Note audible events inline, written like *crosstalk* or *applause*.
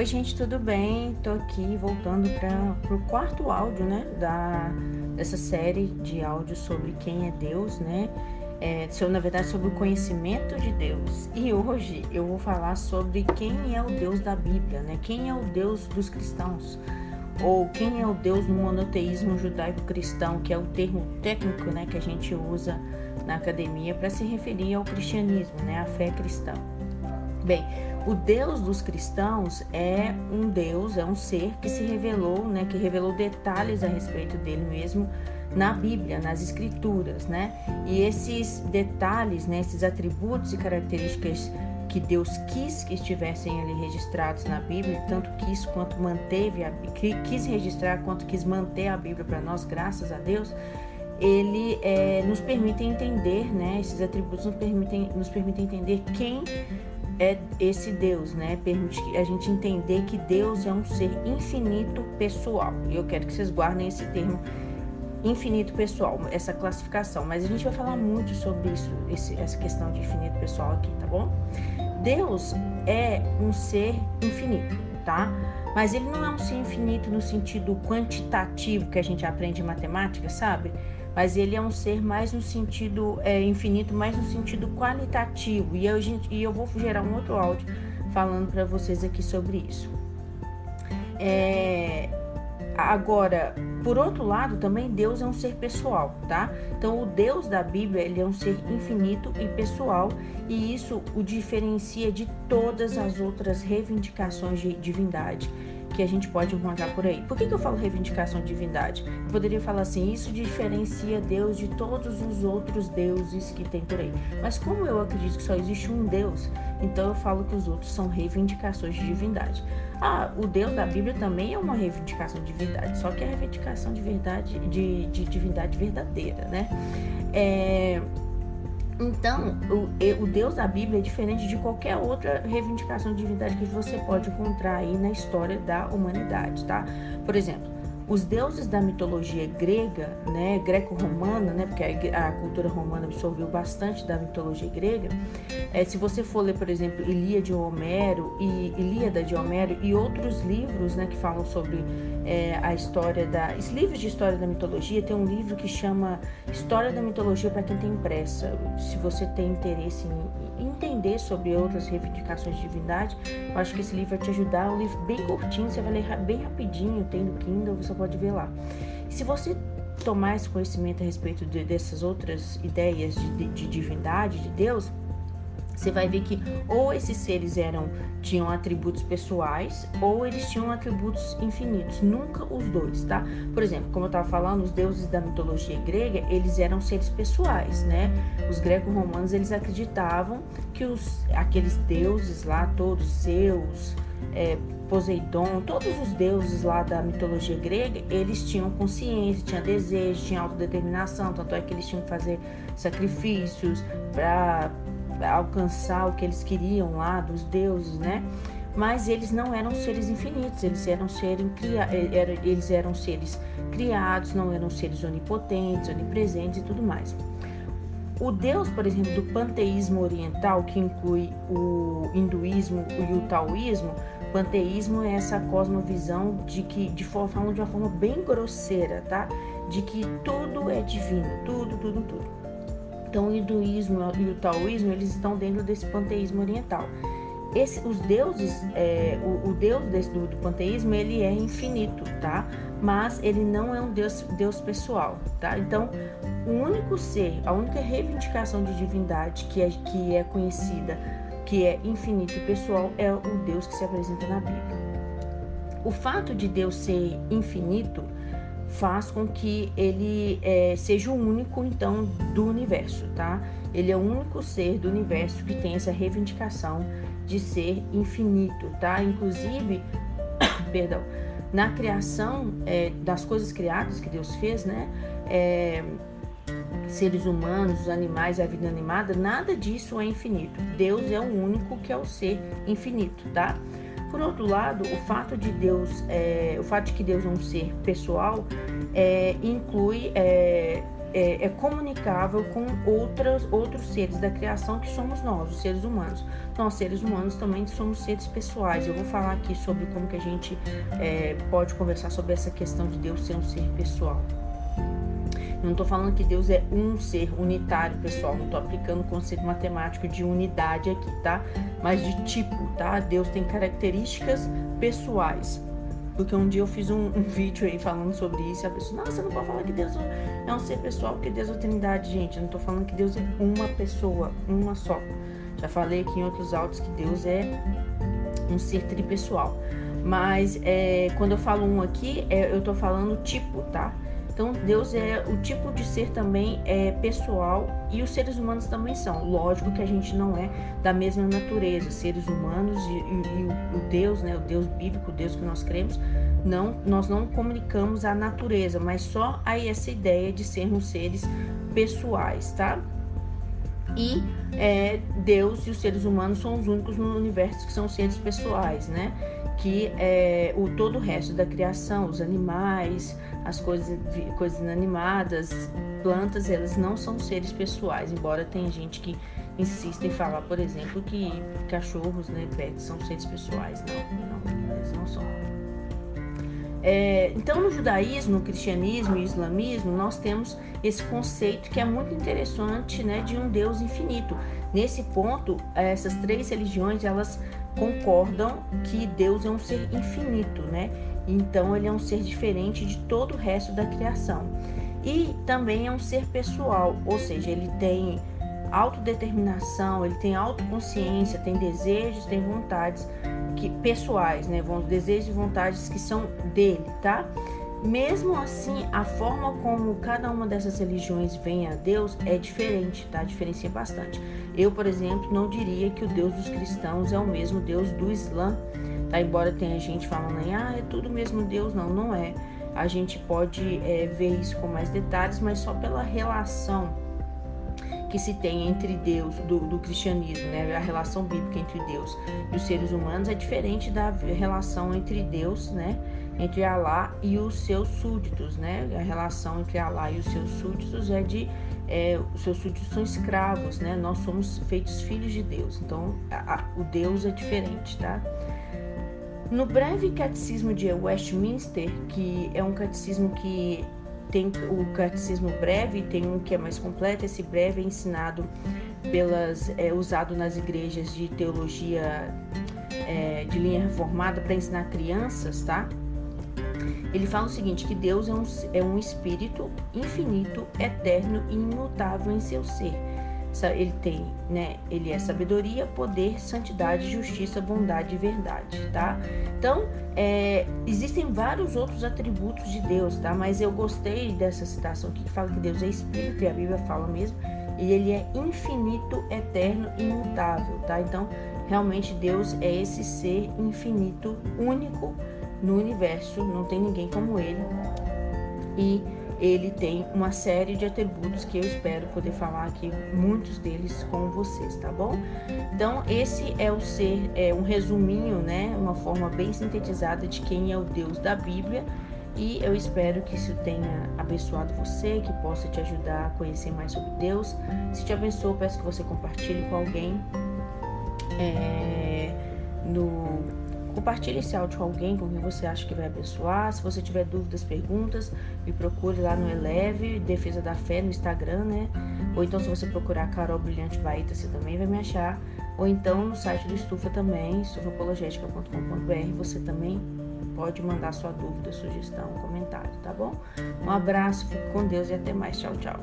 Oi, gente, tudo bem? Tô aqui voltando para o quarto áudio, né, da, dessa série de áudios sobre quem é Deus, né? É, na verdade, sobre o conhecimento de Deus. E hoje eu vou falar sobre quem é o Deus da Bíblia, né? Quem é o Deus dos cristãos? Ou quem é o Deus do monoteísmo judaico-cristão, que é o termo técnico, né, que a gente usa na academia para se referir ao cristianismo, né, à fé cristã. Bem, o Deus dos cristãos é um Deus, é um ser que se revelou, né, que revelou detalhes a respeito dele mesmo na Bíblia, nas Escrituras, né? E esses detalhes, né, esses atributos e características que Deus quis que estivessem ali registrados na Bíblia, tanto quis quanto manteve, a, quis registrar quanto quis manter a Bíblia para nós, graças a Deus, ele é, nos permite entender, né? Esses atributos nos permitem, nos permitem entender quem é esse Deus, né? Permite a gente entender que Deus é um ser infinito pessoal. E eu quero que vocês guardem esse termo infinito pessoal, essa classificação. Mas a gente vai falar muito sobre isso, esse, essa questão de infinito pessoal aqui, tá bom? Deus é um ser infinito, tá? Mas ele não é um ser infinito no sentido quantitativo que a gente aprende em matemática, sabe? Mas ele é um ser mais no sentido é, infinito, mais no sentido qualitativo. E eu, gente, e eu vou gerar um outro áudio falando para vocês aqui sobre isso. É, agora, por outro lado, também Deus é um ser pessoal, tá? Então, o Deus da Bíblia ele é um ser infinito e pessoal, e isso o diferencia de todas as outras reivindicações de divindade que a gente pode encontrar por aí. Por que, que eu falo reivindicação de divindade? Eu poderia falar assim, isso diferencia Deus de todos os outros deuses que tem por aí. Mas como eu acredito que só existe um Deus, então eu falo que os outros são reivindicações de divindade. Ah, o Deus da Bíblia também é uma reivindicação de divindade, só que é a reivindicação de verdade, de, de divindade verdadeira, né? É, então, o, o, Deus da Bíblia é diferente de qualquer outra reivindicação de divindade que você pode encontrar aí na história da humanidade, tá? Por exemplo, os deuses da mitologia grega, né, greco-romana, né, porque a, a, cultura romana absorveu bastante da mitologia grega. É, se você for ler, por exemplo, Ilíada de Homero e Ilíada de Homero e outros livros, né, que falam sobre é, a história da, os livros de história da mitologia, tem um livro que chama História da Mitologia para quem tem pressa. Se você tem interesse em entender sobre outras reivindicações de divindade, eu acho que esse livro vai te ajudar. É um livro bem curtinho, você vai ler bem rapidinho, tem no Kindle, você pode ver lá. E se você tomar esse conhecimento a respeito de, dessas outras ideias de, de, de divindade, de Deus, você vai ver que ou esses seres eram tinham atributos pessoais ou eles tinham atributos infinitos, nunca os dois, tá? Por exemplo, como eu estava falando, os deuses da mitologia grega, eles eram seres pessoais, né? Os greco-romanos, eles acreditavam que os aqueles deuses lá, todos Zeus, é, Poseidon, todos os deuses lá da mitologia grega, eles tinham consciência, tinham desejo, tinham autodeterminação, tanto é que eles tinham que fazer sacrifícios para alcançar o que eles queriam lá dos deuses, né? Mas eles não eram seres infinitos, eles eram, seres, eh, eles eram seres criados, não eram seres onipotentes, onipresentes e tudo mais. O Deus, por exemplo, do panteísmo oriental, que inclui o hinduísmo e o taoísmo, panteísmo é essa cosmovisão de que, de forma, de uma forma bem grosseira, tá? De que tudo é divino, tudo, tudo, tudo. Então, o hinduísmo e o taoísmo eles estão dentro desse panteísmo oriental. Esse, os deuses, é, o, o, deus desse, do, do, panteísmo ele é infinito, tá? Mas ele não é um deus, deus pessoal, tá? Então, o único ser, a única reivindicação de divindade que é, que é conhecida, que é infinito e pessoal, é o Deus que se apresenta na Bíblia. O fato de Deus ser infinito faz com que ele é, seja o único, então, do universo, tá? Ele é o único ser do universo que tem essa reivindicação de ser infinito, tá? Inclusive, *coughs* perdão, na criação é, das coisas criadas que Deus fez, né? É, seres humanos, os animais, a vida animada, nada disso é infinito. Deus é o único que é o ser infinito, tá? Por outro lado, o fato de Deus, é, o fato de que Deus é um ser pessoal, é, inclui é, é, é, comunicável com outras, outros seres da criação que somos nós, os seres humanos. Nós, seres humanos, também somos seres pessoais. Eu vou falar aqui sobre como que a gente é, pode conversar sobre essa questão de Deus ser um ser pessoal. Não estou falando que Deus é um ser unitário, pessoal. Não estou aplicando o conceito matemático de unidade aqui, tá? Mas de tipo, tá? Deus tem características pessoais. Porque um dia eu fiz um, um, vídeo aí falando sobre isso e a pessoa, você não pode falar que Deus é um ser pessoal, porque Deus é trindade, gente. Eu não tô falando que Deus é uma pessoa, uma só. Já falei aqui em outros áudios que Deus é um ser tripessoal. Mas é, quando eu falo um aqui, é, eu tô falando tipo, tá? Então, Deus é o tipo de ser também é pessoal e os seres humanos também são. Lógico que a gente não é da mesma natureza, seres humanos e, e, e o Deus, né, o Deus bíblico, o Deus que nós cremos, não, nós não comunicamos a natureza, mas só aí essa ideia de sermos seres pessoais, tá? E é, Deus e os seres humanos são os únicos no universo que são seres pessoais, né? Que é, o todo o resto da criação, os animais, as coisas, coisas inanimadas, plantas, elas não são seres pessoais, embora tenha gente que insiste em falar, por exemplo, que cachorros, né, pets, são seres pessoais. Não, não, eles não são. É, então, no judaísmo, no cristianismo e islamismo, nós temos esse conceito que é muito interessante, né, de um Deus infinito. Nesse ponto, essas três religiões elas concordam que Deus é um ser infinito, né? Então ele é um ser diferente de todo o resto da criação. E também é um ser pessoal, ou seja, ele tem autodeterminação, ele tem autoconsciência, tem desejos, tem vontades que pessoais, né? Desejos e vontades que são dele, tá? Mesmo assim, a forma como cada uma dessas religiões vem a Deus é diferente, tá? Diferencia bastante. Eu, por exemplo, não diria que o Deus dos cristãos é o mesmo Deus do Islã, tá? Embora tenha gente falando aí, ah, é tudo mesmo Deus. Não, não é. A gente pode é, ver isso com mais detalhes, mas só pela relação que se tem entre Deus, do, do, cristianismo, né? a relação bíblica entre Deus e os seres humanos é diferente da relação entre Deus, né? entre Alá e os seus súditos, né? A relação entre Alá e os seus súditos é de é, os seus súditos são escravos, né? Nós somos feitos filhos de Deus, então a, a, o Deus é diferente, tá? No breve catecismo de Westminster, que é um catecismo que tem o catecismo breve, tem um que é mais completo. Esse breve é ensinado pelas, é usado nas igrejas de teologia é, de linha reformada para ensinar crianças, tá? Ele fala o seguinte: que Deus é um, é um espírito infinito, eterno e imutável em seu ser. Ele tem, né? Ele é sabedoria, poder, santidade, justiça, bondade e verdade, tá? Então, é, existem vários outros atributos de Deus, tá? Mas eu gostei dessa citação aqui que fala que Deus é espírito, e a Bíblia fala mesmo, e ele é infinito, eterno e imutável, tá? Então, realmente Deus é esse ser infinito, único, no universo, não tem ninguém como ele. E ele tem uma série de atributos que eu espero poder falar aqui, muitos deles com vocês, tá bom? Então, esse é o ser, é um resuminho, né? Uma forma bem sintetizada de quem é o Deus da Bíblia. E eu espero que isso tenha abençoado você, que possa te ajudar a conhecer mais sobre Deus. Se te abençoou, peço que você compartilhe com alguém. É, no Compartilhe esse áudio com alguém com quem você acha que vai abençoar. Se você tiver dúvidas, perguntas, me procure lá no Eleve, Defesa da Fé, no Instagram, né? Ou então, se você procurar Carol Brilhante Baíta, você também vai me achar. Ou então no site do Estufa também, estufapologetica.com.br, você também pode mandar sua dúvida, sugestão, comentário, tá bom? Um abraço, fique com Deus e até mais. Tchau, tchau.